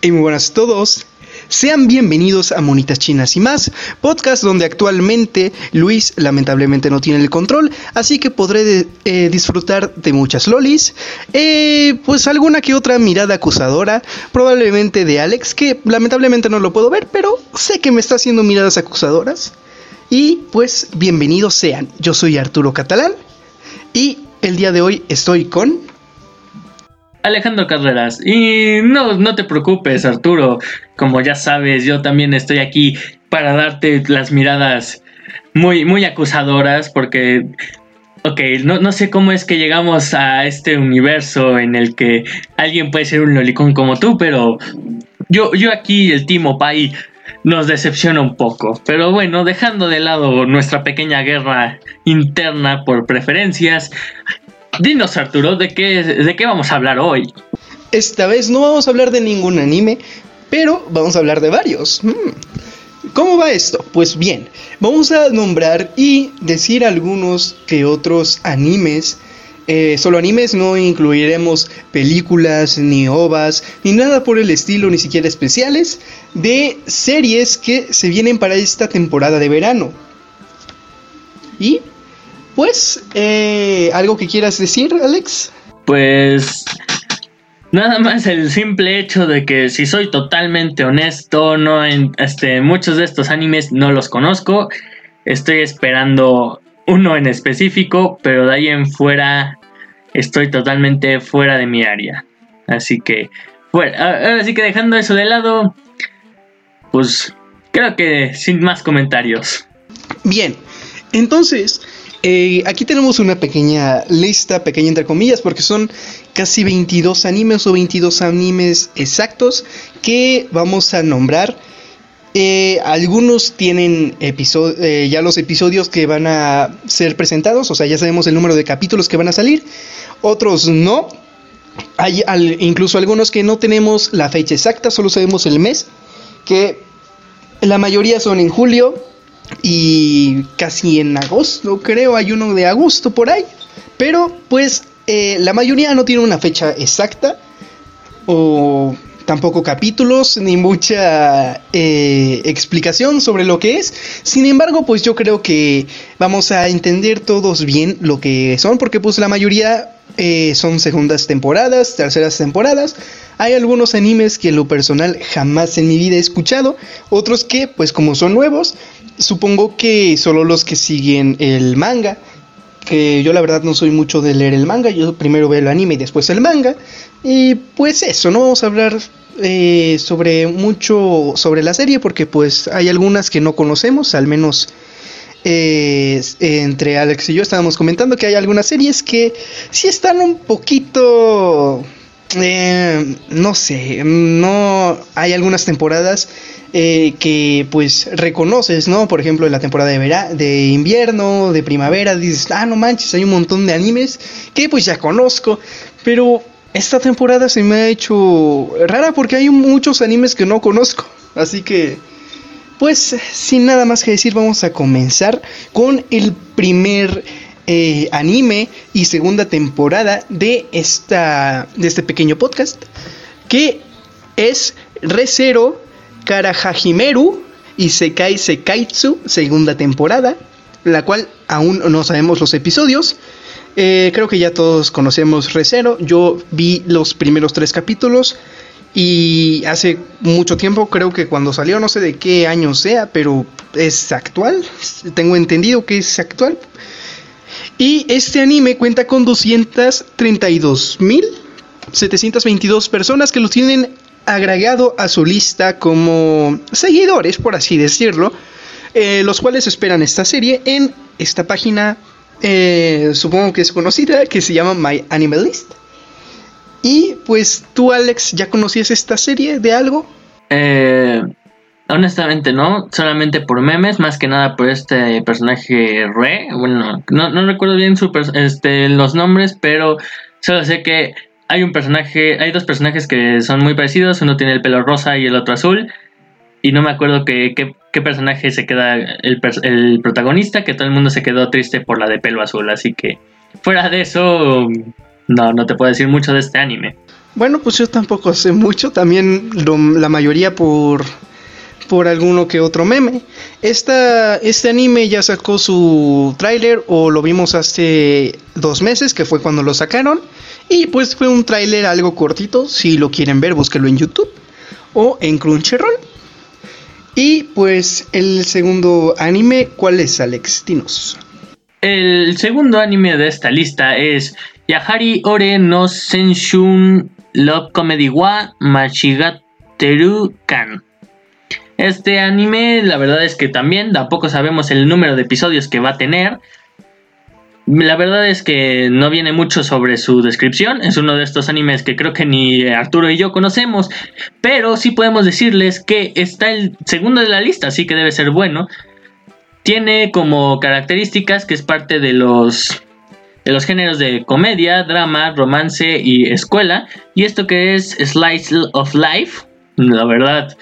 Y muy buenas a todos. Sean bienvenidos a Monitas Chinas y más, podcast donde actualmente Luis lamentablemente no tiene el control, así que podré eh, disfrutar de muchas lolis, eh, pues alguna que otra mirada acusadora, probablemente de Alex, que lamentablemente no lo puedo ver, pero sé que me está haciendo miradas acusadoras. Y pues bienvenidos sean, yo soy Arturo Catalán y el día de hoy estoy con... Alejandro Carreras. Y no, no te preocupes, Arturo. Como ya sabes, yo también estoy aquí para darte las miradas muy, muy acusadoras porque Ok, no, no, sé cómo es que llegamos a este universo en el que alguien puede ser un lolicón como tú, pero yo, yo aquí, el Timo Pai, nos decepciona un poco. Pero bueno, dejando de lado nuestra pequeña guerra interna por preferencias, Dinos, Arturo, ¿de qué, ¿de qué vamos a hablar hoy? Esta vez no vamos a hablar de ningún anime, pero vamos a hablar de varios. Hmm. ¿Cómo va esto? Pues bien, vamos a nombrar y decir algunos que otros animes. Eh, solo animes, no incluiremos películas, ni ovas, ni nada por el estilo, ni siquiera especiales, de series que se vienen para esta temporada de verano. Y pues, eh, ¿algo que quieras decir, Alex? Pues Nada más el simple hecho de que si soy totalmente honesto, no en este muchos de estos animes no los conozco. Estoy esperando uno en específico, pero de ahí en fuera estoy totalmente fuera de mi área. Así que bueno, así que dejando eso de lado, pues creo que sin más comentarios. Bien. Entonces, eh, aquí tenemos una pequeña lista, pequeña entre comillas, porque son casi 22 animes o 22 animes exactos que vamos a nombrar. Eh, algunos tienen eh, ya los episodios que van a ser presentados, o sea, ya sabemos el número de capítulos que van a salir. Otros no. Hay incluso algunos que no tenemos la fecha exacta, solo sabemos el mes, que la mayoría son en julio, y casi en agosto, creo, hay uno de agosto por ahí. Pero pues eh, la mayoría no tiene una fecha exacta o tampoco capítulos ni mucha eh, explicación sobre lo que es. Sin embargo, pues yo creo que vamos a entender todos bien lo que son, porque pues la mayoría eh, son segundas temporadas, terceras temporadas. Hay algunos animes que en lo personal jamás en mi vida he escuchado, otros que pues como son nuevos, supongo que solo los que siguen el manga, que yo la verdad no soy mucho de leer el manga, yo primero veo el anime y después el manga. Y pues eso, no vamos a hablar eh, sobre mucho sobre la serie porque pues hay algunas que no conocemos, al menos entre Alex y yo estábamos comentando que hay algunas series que sí están un poquito... Eh, no sé, no hay algunas temporadas eh, que pues reconoces, ¿no? Por ejemplo, en la temporada de, vera de invierno, de primavera, dices, ah, no manches, hay un montón de animes que pues ya conozco, pero esta temporada se me ha hecho rara porque hay muchos animes que no conozco, así que pues sin nada más que decir vamos a comenzar con el primer eh, anime y segunda temporada de, esta, de este pequeño podcast que es Recero Karahajimeru y Sekai Sekaitsu, segunda temporada, la cual aún no sabemos los episodios. Eh, creo que ya todos conocemos Recero. Yo vi los primeros tres capítulos y hace mucho tiempo, creo que cuando salió, no sé de qué año sea, pero es actual. Tengo entendido que es actual. Y este anime cuenta con 232.722 personas que lo tienen agregado a su lista como seguidores, por así decirlo, eh, los cuales esperan esta serie en esta página, eh, supongo que es conocida, que se llama My Animalist. Y pues tú, Alex, ¿ya conocías esta serie de algo? Eh, honestamente no, solamente por memes, más que nada por este personaje Re. Bueno, no, no recuerdo bien su este, los nombres, pero solo sé que hay un personaje, hay dos personajes que son muy parecidos, uno tiene el pelo rosa y el otro azul. Y no me acuerdo qué, qué, personaje se queda el, el, protagonista, que todo el mundo se quedó triste por la de pelo azul. Así que fuera de eso, no, no te puedo decir mucho de este anime. Bueno, pues yo tampoco sé mucho, también la mayoría por por alguno que otro meme. Esta, este anime ya sacó su tráiler o lo vimos hace dos meses, que fue cuando lo sacaron. Y pues fue un tráiler algo cortito, si lo quieren ver, búsquelo en YouTube o en Crunchyroll. Y pues el segundo anime, ¿cuál es Alex? Dinos. El segundo anime de esta lista es Yahari Ore no Senshun Love Comedy wa Machigateru Kan. Este anime, la verdad es que también tampoco sabemos el número de episodios que va a tener. La verdad es que no viene mucho sobre su descripción. Es uno de estos animes que creo que ni Arturo y yo conocemos. Pero sí podemos decirles que está el segundo de la lista, así que debe ser bueno. Tiene como características que es parte de los los géneros de comedia, drama, romance y escuela. Y esto que es Slice of Life, la verdad,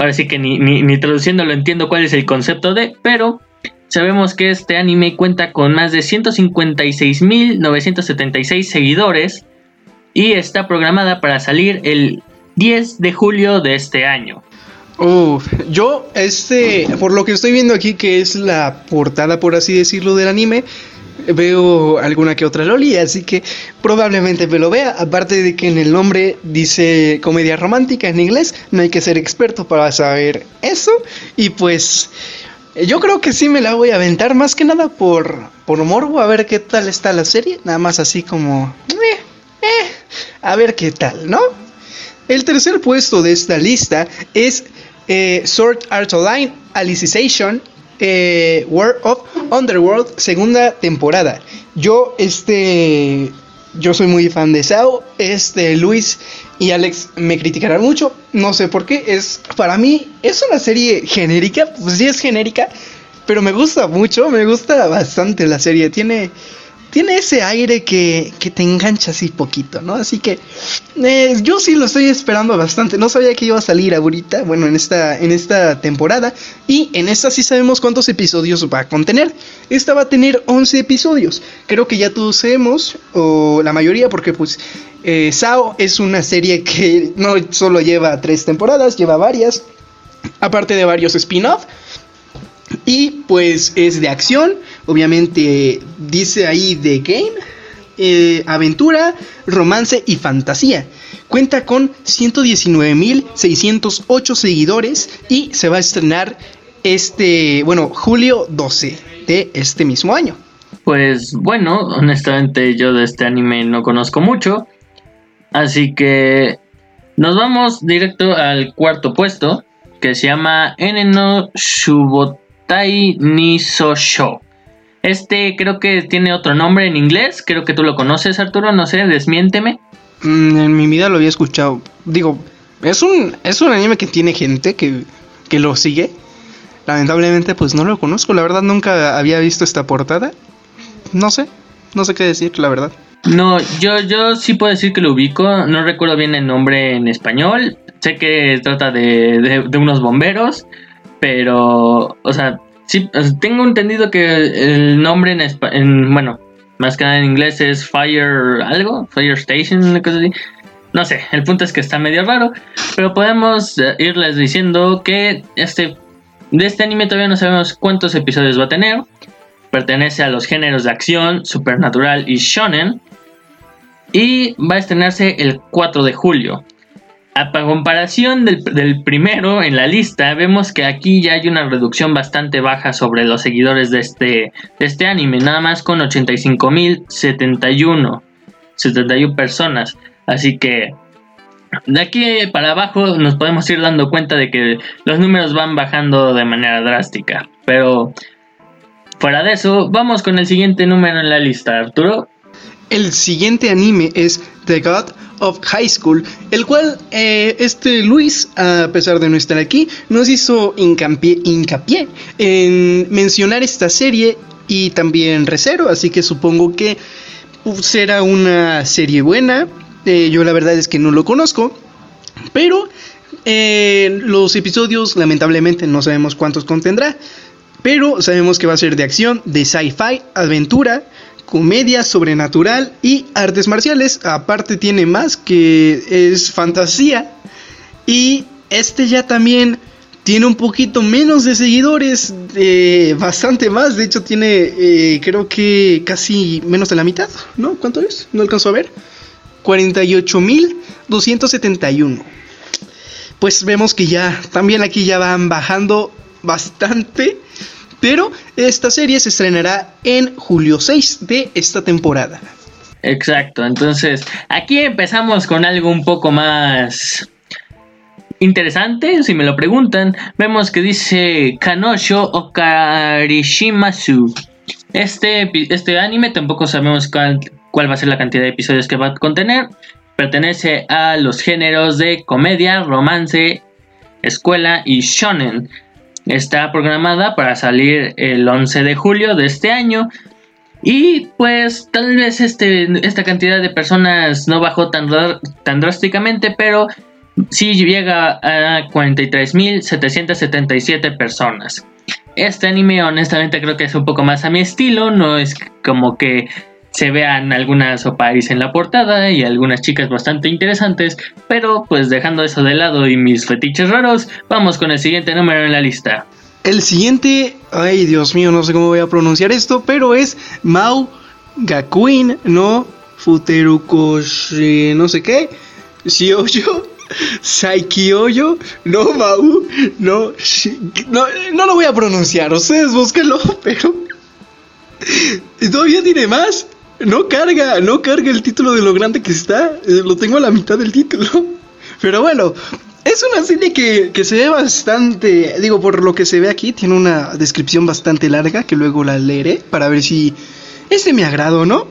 Ahora sí que ni, ni, traduciendo lo entiendo cuál es el concepto de, pero sabemos que este anime cuenta con más de 156.976 seguidores y está programada para salir el 10 de julio de este año. yo, este, por lo que estoy viendo aquí, que es la portada, por así decirlo, del anime, veo alguna que otra loli, así que probablemente me lo vea. Aparte de que en el nombre dice comedia romántica en inglés, no hay que ser experto para saber eso. Y pues yo creo que sí me la voy a aventar, más que nada por, por morbo, a ver qué tal está la serie. Nada más así como... Eh, eh, a ver qué tal, ¿no? El tercer puesto de esta lista es eh, Sword Art Online Alicization eh, World of Underworld, segunda temporada. Yo, este, yo soy muy fan de Sao. Este, Luis y Alex me criticarán mucho. No sé por qué. Es, para mí, es una serie genérica. Pues sí es genérica. Pero me gusta mucho. Me gusta bastante la serie. Tiene tiene ese aire que, te engancha así poquito, ¿no? Así que eh, yo sí lo estoy esperando bastante. No sabía que iba a salir ahorita, bueno, en esta, en esta temporada. Y en esta sí sabemos cuántos episodios va a contener. Esta va a tener 11 episodios. Creo que ya todos sabemos, o la mayoría, porque pues eh, Sao es una serie que no solo lleva tres temporadas, lleva varias. Aparte de varios spin-off. Y pues es de acción, obviamente dice ahí de game, eh, aventura, romance y fantasía. Cuenta con 119.608 seguidores y se va a estrenar este, bueno, julio 12 de este mismo año. Pues bueno, honestamente yo de este anime no conozco mucho, así que nos vamos directo al cuarto puesto que se llama Eneno Shubot Tai Niso Show. Este creo que tiene otro nombre en inglés, creo que tú lo conoces Arturo, no sé, desmiénteme. Mm, en mi vida lo había escuchado. Digo, es un, es un anime que tiene gente que, que lo sigue. Lamentablemente pues no lo conozco, la verdad nunca había visto esta portada. No sé, no sé qué decir, la verdad. No, yo, yo sí puedo decir que lo ubico, no recuerdo bien el nombre en español, sé que trata de, de unos bomberos pero, o sea, sí, tengo entendido que el nombre en, en bueno, más que nada en inglés es Fire algo, Fire Station, una cosa así. No sé, el punto es que está medio raro, pero podemos eh, irles diciendo que este de este anime todavía no sabemos cuántos episodios va a tener. Pertenece a los géneros de acción, supernatural y shonen. Y va a estrenarse el 4 de julio. A comparación del, primero en la lista, vemos que aquí ya hay una reducción bastante baja sobre los seguidores de este, de este anime, nada más con 85.071 71 personas. Así que de aquí para abajo nos podemos ir dando cuenta de que los números van bajando de manera drástica. Pero fuera de eso, vamos con el siguiente número en la lista, Arturo. El siguiente anime es The God of High School, el cual eh, este Luis, a pesar de no estar aquí, nos hizo hincapié, en mencionar esta serie y también Recero, así que supongo que será una serie buena. Eh, yo la verdad es que no lo conozco, pero eh, los episodios lamentablemente no sabemos cuántos contendrá. pero sabemos que va a ser de acción, de sci-fi, aventura, comedia sobrenatural y artes marciales. Aparte tiene más que es fantasía. Y este ya también tiene un poquito menos de seguidores, bastante más. De hecho tiene eh, creo que casi menos de la mitad, ¿no? ¿Cuánto es? No alcanzo a ver. 48.271. Pues vemos que ya también aquí ya van bajando bastante. Pero esta serie se estrenará en julio 6 de esta temporada. Exacto, entonces aquí empezamos con algo un poco más interesante, si me lo preguntan. Vemos que dice Kanosho Okarishimasu. Este, este anime tampoco sabemos cuál, cuál va a ser la cantidad de episodios que va a contener. Pertenece a los géneros de comedia, romance, escuela y shonen está programada para salir el 11 de julio de este año. Y pues tal vez este, esta cantidad de personas no bajó tan, tan drásticamente, pero sí llega a 43.777 personas. Este anime honestamente creo que es un poco más a mi estilo, no es como que se vean algunas oparis en la portada y algunas chicas bastante interesantes, pero pues dejando eso de lado y mis fetiches raros, vamos con el siguiente número en la lista. El siguiente, ay Dios mío, no sé cómo voy a pronunciar esto, pero es Mao Gakuin no Futerukoshi, no sé qué, Shioyo Saikioyo no Mau no, no no lo voy a pronunciar, ustedes búsquenlo, pero todavía tiene más. No carga, no carga el título de lo grande que está. Eh, lo tengo a la mitad del título. Pero bueno, es una serie que, se ve bastante. Digo, por lo que se ve aquí, tiene una descripción bastante larga que luego la leeré para ver si es de mi agrado o no.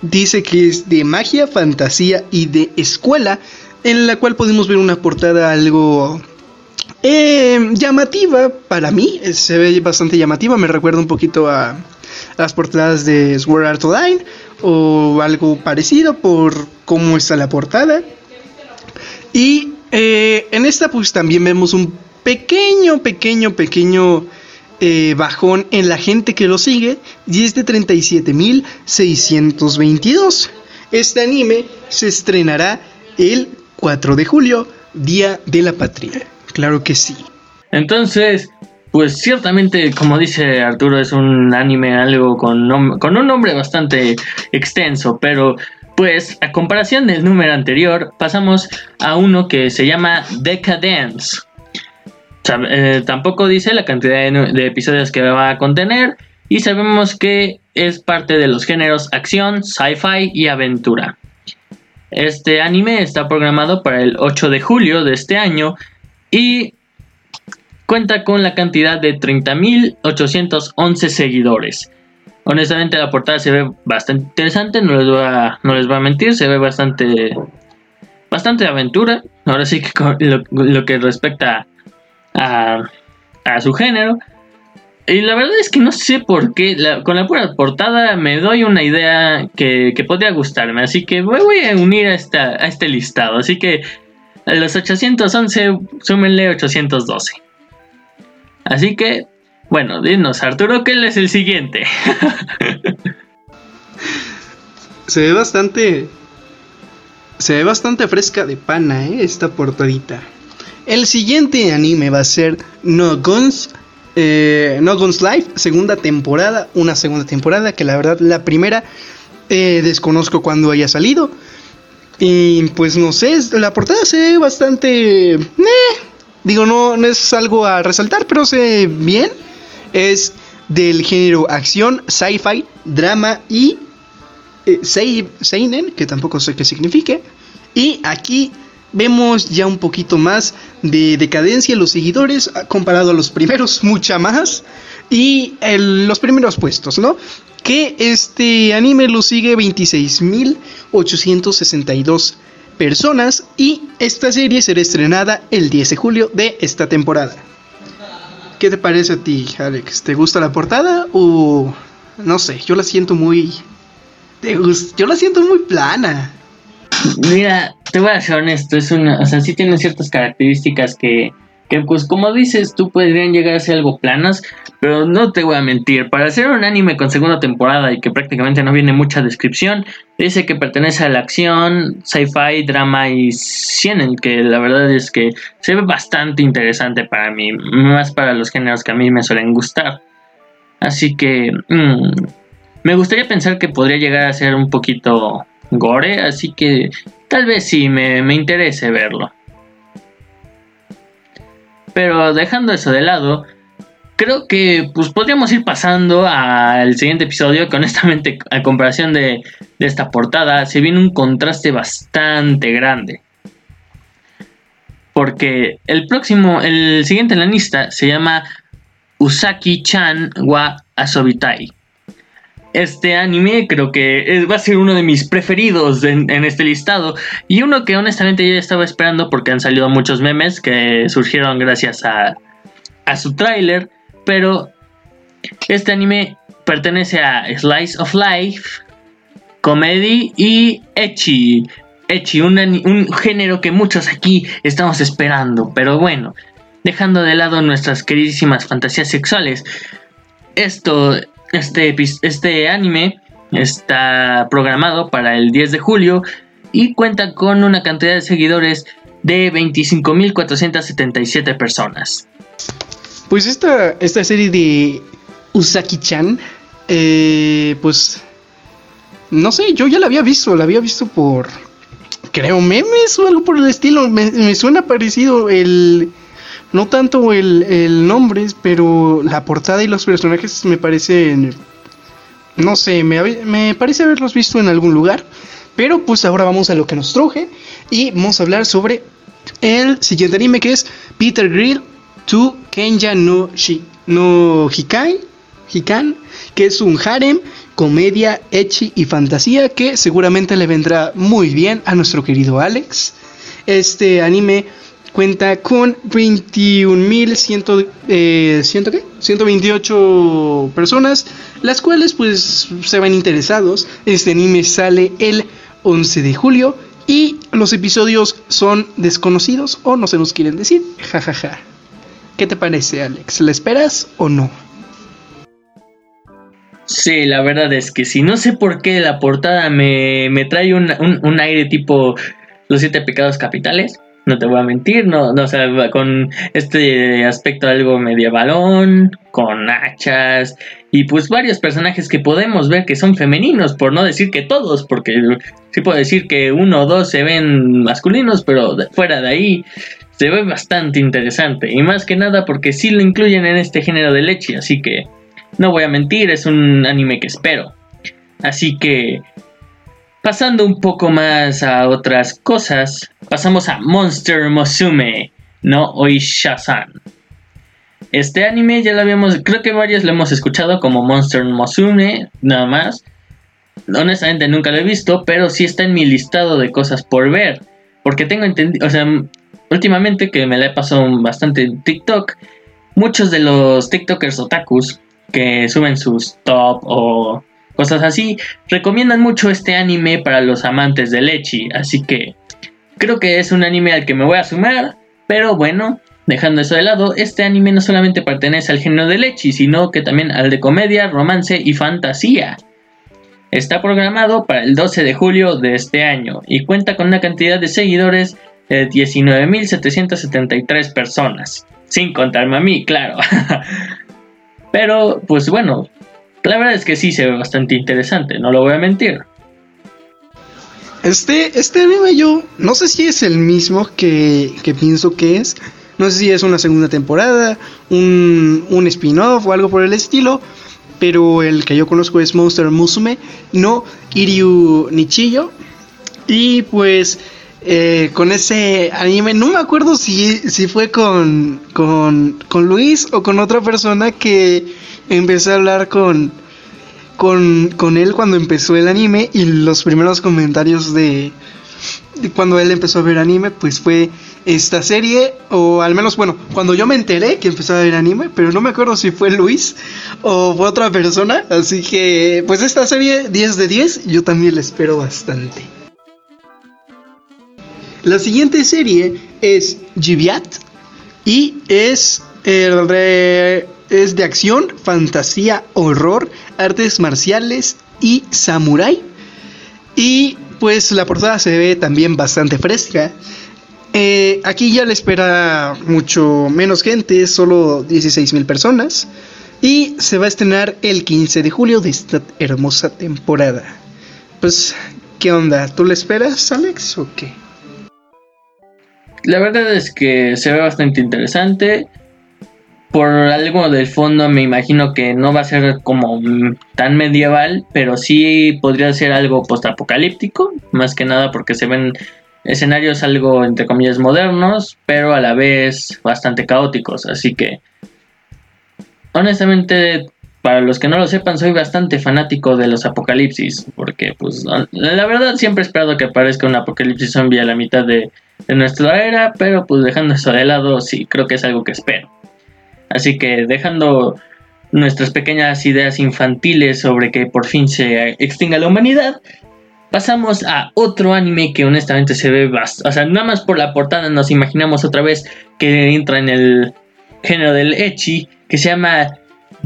Dice que es de magia, fantasía y de escuela, en la cual podemos ver una portada algo eh, llamativa para mí. Se ve bastante llamativa, me recuerda un poquito a las portadas de Sword Art Online o algo parecido por cómo está la portada. Y eh, en esta pues también vemos un pequeño, pequeño, pequeño eh, bajón en la gente que lo sigue y es de 37.622. Este anime se estrenará el 4 de julio, Día de la Patria. Claro que sí. Entonces, pues ciertamente, como dice Arturo, es un anime algo con, con un nombre bastante extenso, pero pues a comparación del número anterior, pasamos a uno que se llama Decadence. Eh, tampoco dice la cantidad de, episodios que va a contener y sabemos que es parte de los géneros acción, sci-fi y aventura. Este anime está programado para el 8 de julio de este año y cuenta con la cantidad de 30.811 seguidores. Honestamente la portada se ve bastante interesante, no les voy a, no les voy a mentir, se ve bastante bastante aventura. Ahora sí que lo, que respecta a, a, su género. Y la verdad es que no sé por qué, con la pura portada me doy una idea que, que podría gustarme. Así que voy, voy a unir a, esta, a este listado. Así que a los 811, súmenle 812. Así que, bueno, dinos, Arturo, ¿qué es el siguiente? se ve bastante. Se ve bastante fresca de pana, ¿eh? Esta portadita. El siguiente anime va a ser No Guns. Eh, no Guns Life, segunda temporada. Una segunda temporada que la verdad, la primera eh, desconozco cuando haya salido. Y pues no sé, la portada se ve bastante. Eh, Digo, no, no es algo a resaltar, pero sé bien. Es del género acción, sci-fi, drama y eh, seinen, que tampoco sé qué signifique. Y aquí vemos ya un poquito más de decadencia en los seguidores ah, comparado a los primeros, mucha más. Y los primeros puestos, ¿no? Que este anime lo sigue 26.862 personas y esta serie será estrenada el 10 de julio de esta temporada. ¿Qué te parece a ti, Alex? ¿Te gusta la portada o no sé, yo la siento muy yo la siento muy plana. Mira, te voy a ser honesto, es una, o sea, sí tiene ciertas características que que pues como dices tú podrían llegar a ser algo planas, pero no te voy a mentir, para hacer un anime con segunda temporada y que prácticamente no viene mucha descripción, dice que pertenece a la acción, sci-fi, drama y ciencia, que la verdad es que se ve bastante interesante para mí, más para los géneros que a mí me suelen gustar. Así que mm, me gustaría pensar que podría llegar a ser un poquito gore, así que tal vez sí me, me interese verlo. Pero dejando eso de lado, creo que pues podríamos ir pasando al siguiente episodio que honestamente a comparación de, esta portada se viene un contraste bastante grande. Porque el próximo, el siguiente en la lista se llama Usaki-chan wa Asobitai. Este anime creo que va a ser uno de mis preferidos en, este listado y uno que honestamente ya estaba esperando porque han salido muchos memes que surgieron gracias a, a su tráiler, pero este anime pertenece a Slice of Life, Comedy y Echi. Echi, un, un género que muchos aquí estamos esperando, pero bueno, dejando de lado nuestras queridísimas fantasías sexuales, esto este, este anime está programado para el 10 de julio y cuenta con una cantidad de seguidores de 25.477 personas. Pues esta, esta serie de Usaki-chan, eh, pues no sé, yo ya la había visto, la había visto por, creo, memes o algo por el estilo. Me, me suena parecido el, no tanto el, nombre, pero la portada y los personajes me parecen... No sé, me, parece haberlos visto en algún lugar. Pero pues ahora vamos a lo que nos truje. Y vamos a hablar sobre el siguiente anime que es Peter Grill to Kenya no, no Hikai. Hikan, que es un harem, comedia, echi y fantasía que seguramente le vendrá muy bien a nuestro querido Alex. Este anime cuenta con 21.100 eh, ¿qué? 128 personas, las cuales pues se van interesados. Este anime sale el 11 de julio y los episodios son desconocidos o no se nos quieren decir. Jajaja. ¿Qué te parece, Alex? ¿La esperas o no? Sí, la verdad es que sí. No sé por qué la portada me, trae un, un aire tipo Los Siete Pecados Capitales no te voy a mentir, no, no o sea, con este aspecto algo medievalón, con hachas y pues varios personajes que podemos ver que son femeninos, por no decir que todos, porque sí puedo decir que uno o dos se ven masculinos, pero fuera de ahí se ve bastante interesante y más que nada porque sí lo incluyen en este género de leche, así que no voy a mentir, es un anime que espero. Así que Pasando un poco más a otras cosas, pasamos a Monster Musume no Oisha-san. Este anime ya lo habíamos, creo que varios lo hemos escuchado como Monster Musume, nada más. Honestamente nunca lo he visto, pero sí está en mi listado de cosas por ver. Porque tengo entendido, o sea, últimamente que me la he pasado bastante en TikTok, muchos de los TikTokers otakus que suben sus top o cosas así, recomiendan mucho este anime para los amantes de Lechi, así que creo que es un anime al que me voy a sumar, pero bueno, dejando eso de lado, este anime no solamente pertenece al género de Lechi, sino que también al de comedia, romance y fantasía. Está programado para el 12 de julio de este año y cuenta con una cantidad de seguidores de 19.773 personas. Sin contarme a mí, claro. Pero, pues bueno, la verdad es que sí se ve bastante interesante, no lo voy a mentir. Este, este anime yo no sé si es el mismo que, que pienso que es. No sé si es una segunda temporada, un, un spin-off o algo por el estilo. Pero el que yo conozco es Monster Musume, no Iryu Nichiyo. Y pues eh, con ese anime, no me acuerdo si, si fue con, con, con Luis o con otra persona que empecé a hablar con, con, él cuando empezó el anime y los primeros comentarios de, cuando él empezó a ver anime, pues fue esta serie, o al menos, bueno, cuando yo me enteré que empezó a ver anime, pero no me acuerdo si fue Luis o fue otra persona, así que, pues esta serie 10 de 10, yo también la espero bastante. La siguiente serie es Jibiat, Y es, es de acción, fantasía, horror, artes marciales y samurai. Y pues la portada se ve también bastante fresca. Eh, aquí ya le espera mucho menos gente, solo 16 mil personas. Y se va a estrenar el 15 de julio de esta hermosa temporada. Pues, ¿qué onda? ¿Tú le esperas, Alex, o qué? La verdad es que se ve bastante interesante. Por algo del fondo me imagino que no va a ser como tan medieval, pero sí podría ser algo postapocalíptico, más que nada porque se ven escenarios algo entre comillas modernos, pero a la vez bastante caóticos, así que honestamente para los que no lo sepan soy bastante fanático de los apocalipsis, porque pues la verdad siempre he esperado que aparezca un apocalipsis zombie a la mitad de, de nuestra era, pero pues dejando eso de lado sí creo que es algo que espero. Así que dejando nuestras pequeñas ideas infantiles sobre que por fin se extinga la humanidad, Pasamos a otro anime que honestamente se ve bastante. O sea, nada más por la portada nos imaginamos otra vez que entra en el género del Echi, que se llama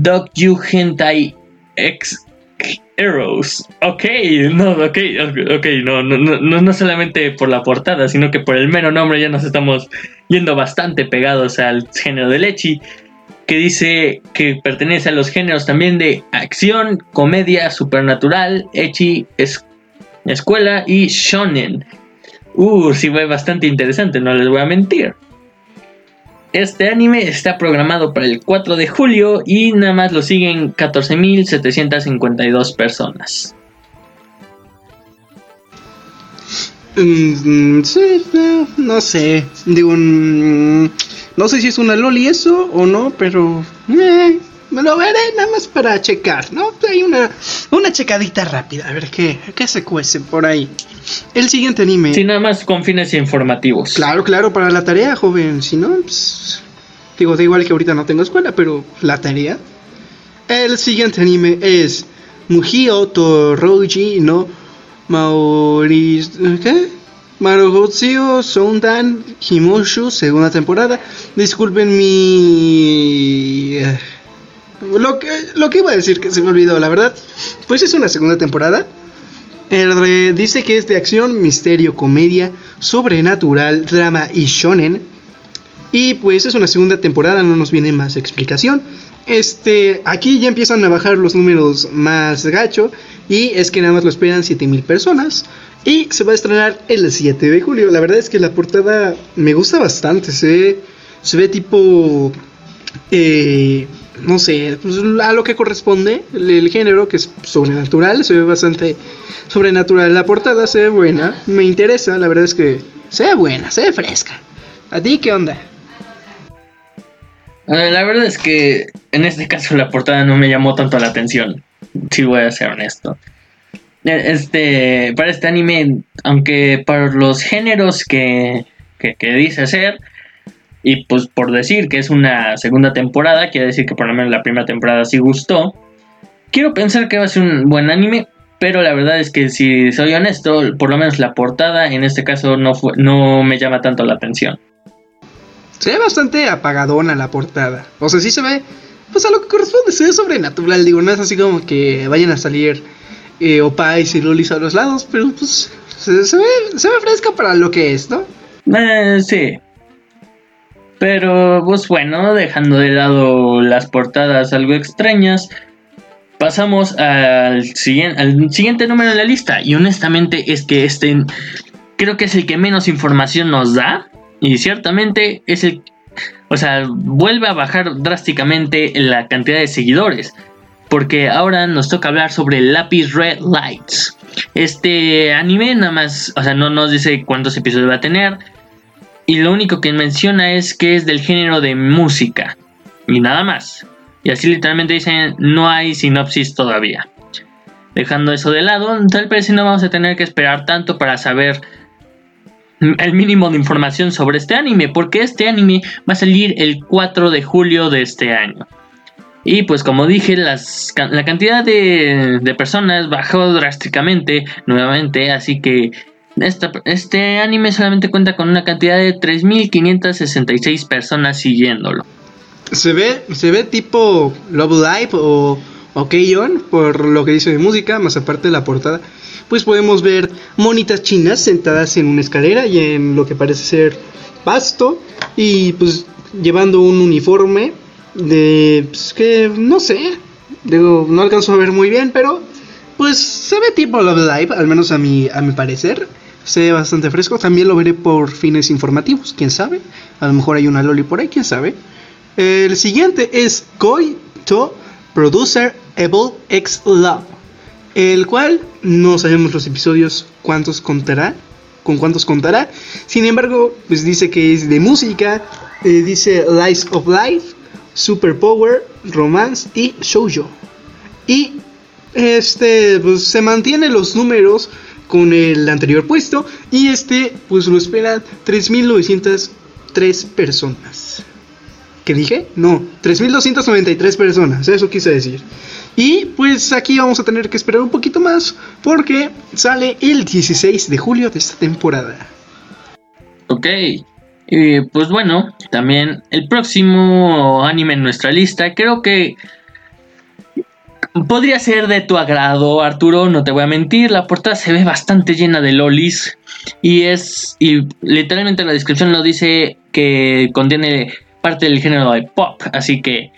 Dog You Hentai X Heroes. Ok, no, ok, ok, no, no, no, no solamente por la portada, sino que por el mero nombre ya nos estamos yendo bastante pegados al género del Echi que dice que pertenece a los géneros también de acción, comedia, supernatural, echi, es escuela y shonen. Uh, sí fue bastante interesante, no les voy a mentir. Este anime está programado para el 4 de julio y nada más lo siguen 14.752 personas. Mm, sí, no, sé. Digo, mm, no sé si es una loli eso o no, pero eh, me lo veré nada más para checar, ¿no? Hay una, una checadita rápida, a ver qué, qué se cuece por ahí. El siguiente anime. Sí, nada más con fines informativos. Claro, claro, para la tarea, joven. Si no, pues, digo, da igual que ahorita no tengo escuela, pero la tarea. El siguiente anime es Mujio Toroji no Maoris. ¿Qué? Marogotsio Soundan Himoshu, segunda temporada. Disculpen mi. Lo que, lo que iba a decir que se me olvidó, la verdad. Pues es una segunda temporada. dice que es de acción, misterio, comedia, sobrenatural, drama y shonen. Y pues es una segunda temporada, no nos viene más explicación. Este, aquí ya empiezan a bajar los números más gacho. Y es que nada más lo esperan 7000 personas. Y se va a estrenar el 7 de julio. La verdad es que la portada me gusta bastante. Se se ve tipo. Eh, no sé, pues, a lo que corresponde el, género, que es sobrenatural, se ve bastante sobrenatural. La portada se ve buena, me interesa, la verdad es que se ve buena, se ve fresca. ¿A ti qué onda? Eh, la verdad es que en este caso la portada no me llamó tanto la atención, si voy a ser honesto. Eh, este, para este anime, aunque para los géneros que, que, que dice ser, y pues por decir que es una segunda temporada, quiere decir que por lo menos la primera temporada sí gustó. Quiero pensar que va a ser un buen anime, pero la verdad es que si soy honesto, por lo menos la portada en este caso no, fue, no me llama tanto la atención. Se ve bastante apagadona la portada. O sea, sí se ve, pues a lo que corresponde, se ve sobrenatural. Digo, no es así como que vayan a salir eh, opais y lolis a los lados, pero pues se, ve, se ve fresca para lo que es, ¿no? Eh, sí, pero pues bueno, dejando de lado las portadas algo extrañas, pasamos al, siguiente, al siguiente número de la lista. Y honestamente es que este creo que es el que menos información nos da. Y ciertamente es el... O sea, vuelve a bajar drásticamente la cantidad de seguidores. Porque ahora nos toca hablar sobre Lapis Red Lights. Este anime nada más, o sea, no nos dice cuántos episodios va a tener y lo único que menciona es que es del género de música y nada más. Y así literalmente dicen no hay sinopsis todavía. Dejando eso de lado, tal vez no vamos a tener que esperar tanto para saber el mínimo de información sobre este anime, porque este anime va a salir el 4 de julio de este año. Y pues como dije, la cantidad de, de personas bajó drásticamente nuevamente, así que este anime solamente cuenta con una cantidad de 3.566 personas siguiéndolo. Se ve, se ve tipo Love Live o, o K-On! por lo que dice de música, más aparte de la portada. Pues podemos ver monitas chinas sentadas en una escalera y en lo que parece ser pasto y pues llevando un uniforme de pues, que no sé, digo, no alcanzo a ver muy bien, pero pues se ve tipo Love Live, al menos a mi a mi parecer. Se ve bastante fresco, también lo veré por fines informativos, quién sabe. A lo mejor hay una loli por ahí, quién sabe. El siguiente es Koi To Producer Evil X Love, el cual no sabemos los episodios cuántos contará, con cuántos contará. Sin embargo, pues dice que es de música, eh, dice Lies of Life, Superpower, Romance y Shoujo. Y este, pues se mantiene los números con el anterior puesto y este, pues lo esperan 3.903 personas. ¿Qué dije? No, 3.293 personas, eso quise decir. Y pues aquí vamos a tener que esperar un poquito más porque sale el 16 de julio de esta temporada. Ok, y pues bueno, también el próximo anime en nuestra lista, creo que podría ser de tu agrado, Arturo, no te voy a mentir, la portada se ve bastante llena de lolis y es, y literalmente la descripción lo dice que contiene parte del género de pop, así que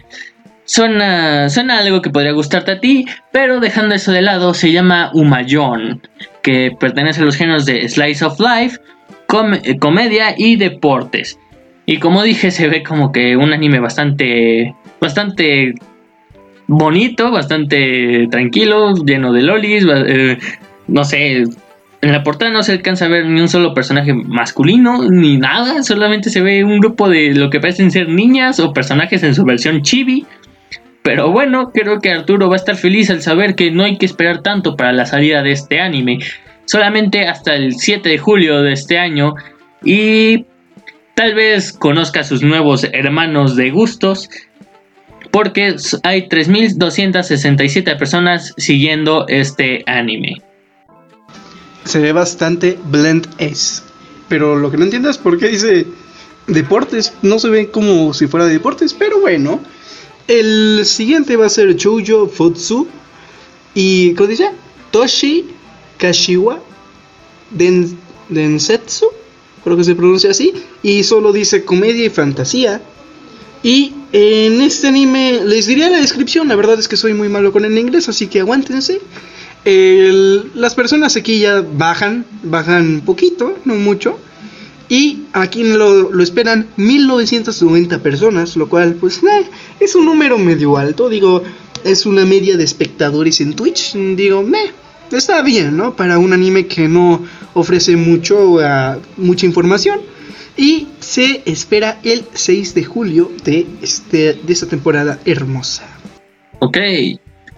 suena, suena algo que podría gustarte a ti, pero dejando eso de lado, se llama Umayon, que pertenece a los géneros de Slice of Life, eh, comedia y deportes. Y como dije, se ve como que un anime bastante, bastante bonito, bastante tranquilo, lleno de lolis, eh, no sé, en la portada no se alcanza a ver ni un solo personaje masculino, ni nada, solamente se ve un grupo de lo que parecen ser niñas o personajes en su versión chibi. Pero bueno, creo que Arturo va a estar feliz al saber que no hay que esperar tanto para la salida de este anime. Solamente hasta el 7 de julio de este año. Y tal vez conozca a sus nuevos hermanos de gustos. Porque hay 3.267 personas siguiendo este anime se ve bastante blend S. Pero lo que no entiendo es por qué dice deportes. No se ve como si fuera de deportes, pero bueno. El siguiente va a ser Choujo Futsu. Y, ¿cómo dice? Toshi Kashiwa Den, Densetsu. Creo que se pronuncia así. Y solo dice comedia y fantasía. Y en este anime les diría la descripción. La verdad es que soy muy malo con el inglés, así que aguántense las personas aquí ya bajan, bajan poquito, no mucho. Y aquí lo, lo esperan 1990 personas, lo cual pues eh, es un número medio alto. Digo, es una media de espectadores en Twitch. Digo, eh, está bien, ¿no? Para un anime que no ofrece mucho, uh, mucha información. Y se espera el 6 de julio de, este, de esta temporada hermosa. Ok,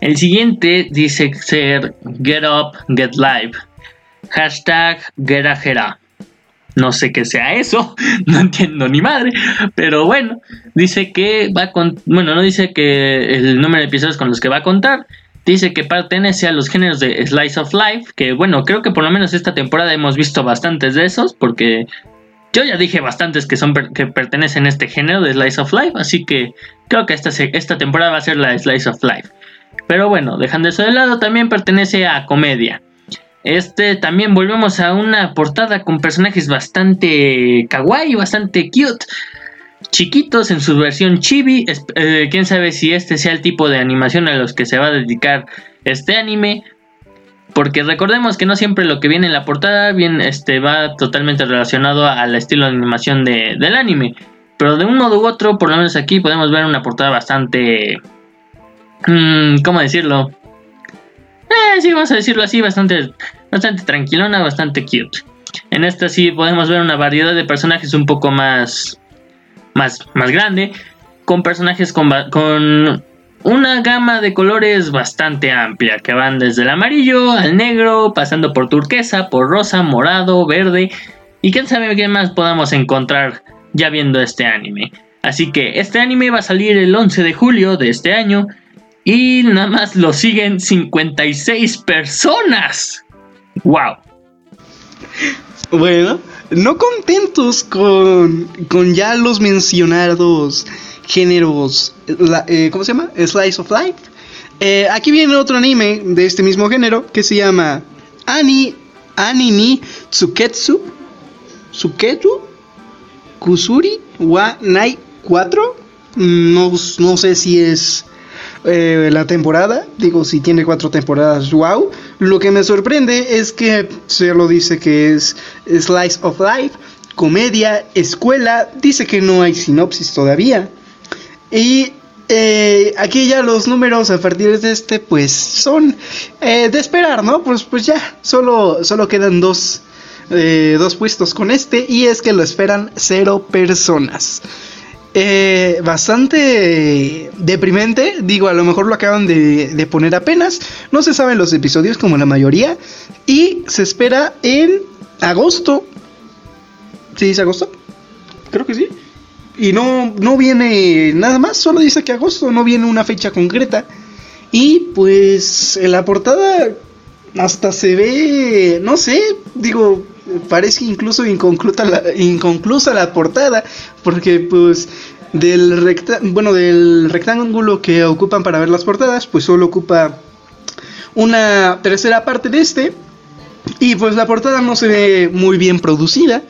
el siguiente dice ser Get Up, Get Live. Hashtag Gerajera. No sé qué sea eso, no entiendo ni madre, pero bueno, dice que va con, bueno, no dice que el número de episodios con los que va a contar, dice que pertenece a los géneros de Slice of Life, que bueno, creo que por lo menos esta temporada hemos visto bastantes de esos, porque yo ya dije bastantes que son que pertenecen a este género de Slice of Life, así que creo que esta, esta temporada va a ser la Slice of Life. Pero bueno, dejando eso de lado, también pertenece a comedia. Este también volvemos a una portada con personajes bastante kawaii, bastante cute. Chiquitos en su versión chibi. Eh, quién sabe si este sea el tipo de animación a los que se va a dedicar este anime. Porque recordemos que no siempre lo que viene en la portada bien, este, va totalmente relacionado al estilo de animación del anime. Pero de un modo u otro, por lo menos aquí podemos ver una portada bastante Mm, ¿Cómo decirlo? Eh, sí, vamos a decirlo así, bastante, bastante tranquilona, bastante cute. En esta sí podemos ver una variedad de personajes un poco más, más, más grande, con personajes con una gama de colores bastante amplia, que van desde el amarillo al negro, pasando por turquesa, por rosa, morado, verde, y quién sabe qué más podamos encontrar ya viendo este anime. Así que este anime va a salir el 11 de julio de este año y nada más lo siguen 56 personas. ¡Wow! bueno, no contentos con, con ya los mencionados géneros, eh, ¿cómo se llama? Slice of Life. Eh, aquí viene otro anime de este mismo género que se llama Ani, Anini Tsuketsu, Tsuketsu, Kusuri wa Nai 4. No, no sé si es eh, la temporada. Digo, si tiene cuatro temporadas, wow. Lo que me sorprende es que se lo dice que es Slice of Life, comedia, escuela. Dice que no hay sinopsis todavía. Y eh, aquí ya los números a partir de este, pues son eh, de esperar, ¿no? Pues, pues ya, solo, solo quedan dos, dos puestos con este. Y es que lo esperan cero personas. Eh, bastante deprimente. Digo, a lo mejor lo acaban de, poner apenas. No se saben los episodios como la mayoría. Y se espera en agosto. ¿Sí dice agosto? Creo que sí. Y no, no viene nada más, solo dice que agosto, no viene una fecha concreta. Y pues en la portada hasta se ve, no sé, digo, parece incluso inconclusa la, inconclusa la portada, porque pues del, bueno, del rectángulo que ocupan para ver las portadas, pues solo ocupa una tercera parte de este, y pues la portada no se ve muy bien producida.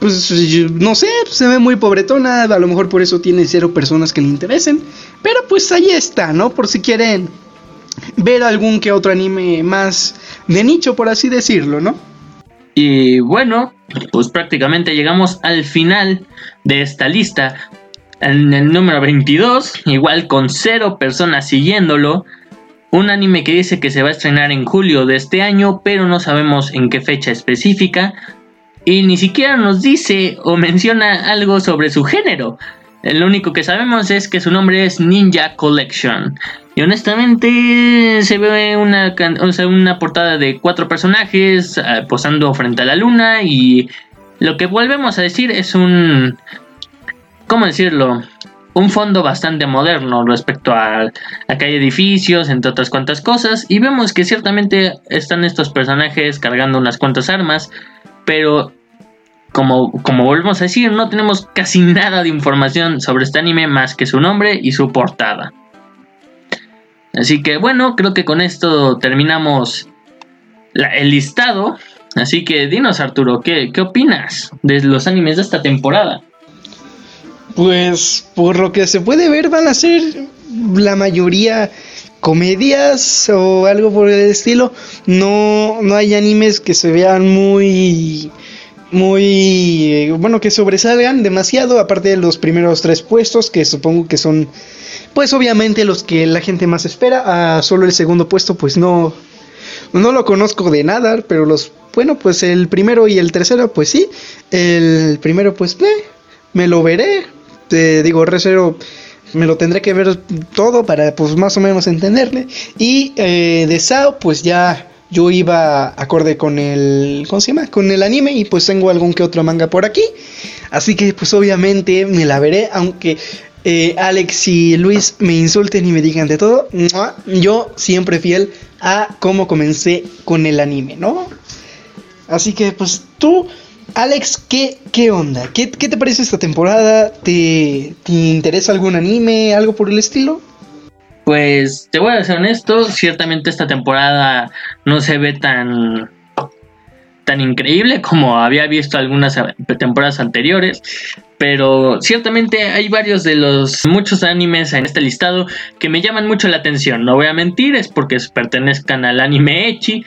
Pues no sé, se ve muy pobretona, a lo mejor por eso tiene cero personas que le interesen. Pero pues ahí está, ¿no? Por si quieren ver algún que otro anime más de nicho, por así decirlo, ¿no? Y bueno, pues prácticamente llegamos al final de esta lista. En el número 22, igual con cero personas siguiéndolo, un anime que dice que se va a estrenar en julio de este año, pero no sabemos en qué fecha específica. Y ni siquiera nos dice o menciona algo sobre su género. Lo único que sabemos es que su nombre es Ninja Collection. Y honestamente se ve una, una portada de cuatro personajes ah, posando frente a la luna y lo que volvemos a decir es un... ¿Cómo decirlo? Un fondo bastante moderno respecto a, a que hay edificios, entre otras cuantas cosas. Y vemos que ciertamente están estos personajes cargando unas cuantas armas. Pero como, como volvemos a decir, no tenemos casi nada de información sobre este anime más que su nombre y su portada. Así que bueno, creo que con esto terminamos el listado. Así que dinos Arturo, ¿qué, ¿qué opinas de los animes de esta temporada? Pues por lo que se puede ver van a ser la mayoría comedias o algo por el estilo. No, no hay animes que se vean muy muy bueno que sobresalgan demasiado aparte de los primeros tres puestos que supongo que son pues obviamente los que la gente más espera. A solo el segundo puesto, pues no, no lo conozco de nada, pero los, bueno, pues el primero y el tercero, pues sí. El primero, pues, eh, me lo veré. Te digo, recero me lo tendré que ver todo para, pues, más o menos entenderle. Y eh, de Sao, pues ya yo iba acorde con el, ¿cómo se llama? Con el anime y pues tengo algún que otro manga por aquí. Así que pues obviamente me la veré, aunque eh, Alex y Luis me insulten y me digan de todo, yo siempre fiel a cómo comencé con el anime, ¿no? Así que pues tú, Alex, ¿qué, qué onda? ¿Qué, te parece esta temporada? ¿Te, ¿Te interesa algún anime, algo por el estilo? Pues te voy a ser honesto, ciertamente esta temporada no se ve tan tan increíble como había visto algunas temporadas anteriores, pero ciertamente hay varios de los muchos animes en este listado que me llaman mucho la atención. No voy a mentir, es porque pertenezcan al anime Echi.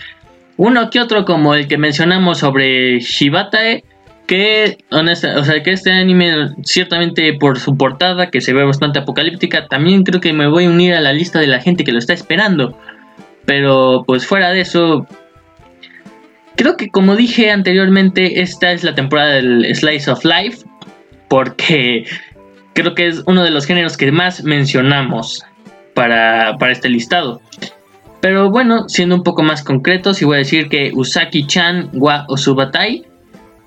Uno que otro como el que mencionamos sobre Shibatae, que honesta, o sea, que este anime ciertamente por su portada que se ve bastante apocalíptica, también creo que me voy a unir a la lista de la gente que lo está esperando. Pero pues fuera de eso, Creo que como dije anteriormente, esta es la temporada del Slice of Life, porque creo que es uno de los géneros que más mencionamos para, este listado. Pero bueno, siendo un poco más concretos, y voy a decir que Usaki-chan wa Osubatai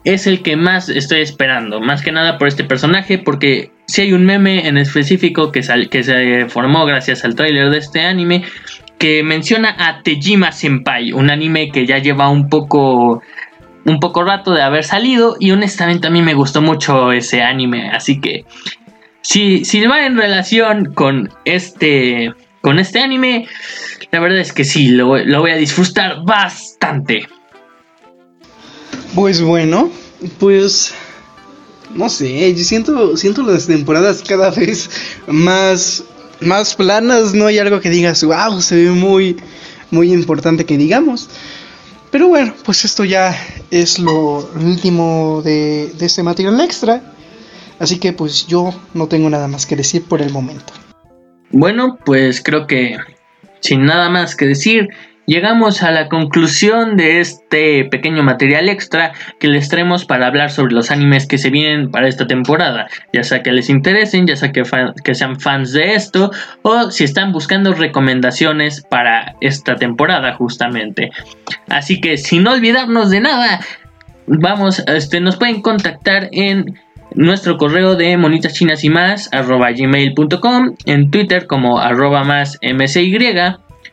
es el que más estoy esperando, más que nada por este personaje, porque si hay un meme en específico que, que se formó gracias al tráiler de este anime, que menciona a Tejima Senpai, un anime que ya lleva un poco un poco rato de haber salido y honestamente a mí me gustó mucho ese anime, así que si, si va en relación con este, con este anime, la verdad es que sí, lo, lo voy a disfrutar bastante. Pues bueno, pues no sé, yo siento, siento las temporadas cada vez más, más planas, no hay algo que digas, wow, se ve muy, muy importante que digamos. Pero bueno, pues esto ya es lo último de, de este material extra. Así que pues yo no tengo nada más que decir por el momento. Bueno, pues creo que sin nada más que decir, llegamos a la conclusión de este pequeño material extra que les traemos para hablar sobre los animes que se vienen para esta temporada, ya sea que les interesen, ya sea que, que, sean fans de esto o si están buscando recomendaciones para esta temporada justamente. Así que sin olvidarnos de nada, vamos, este, nos pueden contactar en nuestro correo de monitas chinas y más arroba gmail.com, en Twitter como arroba más msy,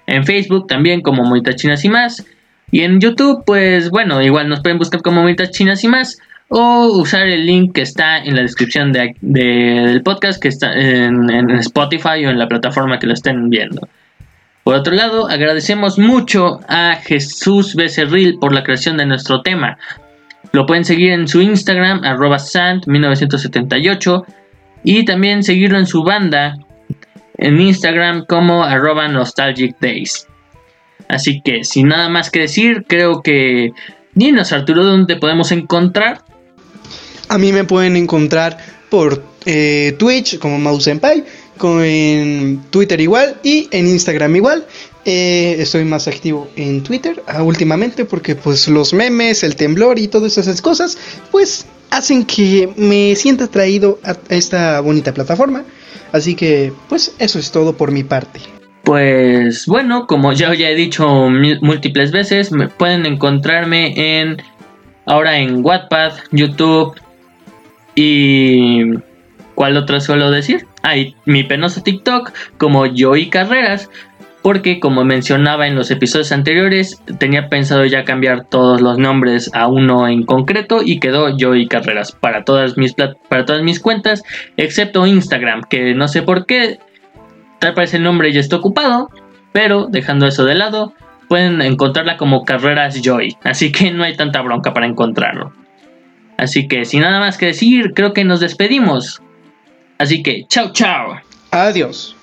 en Facebook también como monitas chinas y más, y en YouTube pues bueno, igual nos pueden buscar como monitas chinas y más o usar el link que está en la descripción de, del podcast que está en, Spotify o en la plataforma que lo estén viendo. Por otro lado, agradecemos mucho a Jesús Becerril por la creación de nuestro tema. Lo pueden seguir en su Instagram, arroba sant1978. Y también seguirlo en su banda, en Instagram como arroba nostalgic days. Así que sin nada más que decir, creo que... Dinos Arturo, ¿dónde podemos encontrar? A mí me pueden encontrar por eh, Twitch como Mouse en Twitter igual y en Instagram igual. Eh, estoy más activo en Twitter ah, últimamente porque pues los memes, el temblor y todas esas cosas pues hacen que me sienta atraído a esta bonita plataforma. Así que pues eso es todo por mi parte. Pues bueno, como ya, ya he dicho múltiples veces, me pueden encontrarme en ahora en Wattpad, YouTube y ¿cuál otra suelo decir? Hay mi penoso TikTok como Joy Carreras porque como mencionaba en los episodios anteriores, tenía pensado ya cambiar todos los nombres a uno en concreto y quedó yo y carreras para todas mis para todas mis cuentas, excepto Instagram, que no sé por qué tal parece el nombre ya está ocupado, pero dejando eso de lado, pueden encontrarla como Carreras Joy, así que no hay tanta bronca para encontrarlo. Así que sin nada más que decir, creo que nos despedimos. Así que chao chao. Adiós.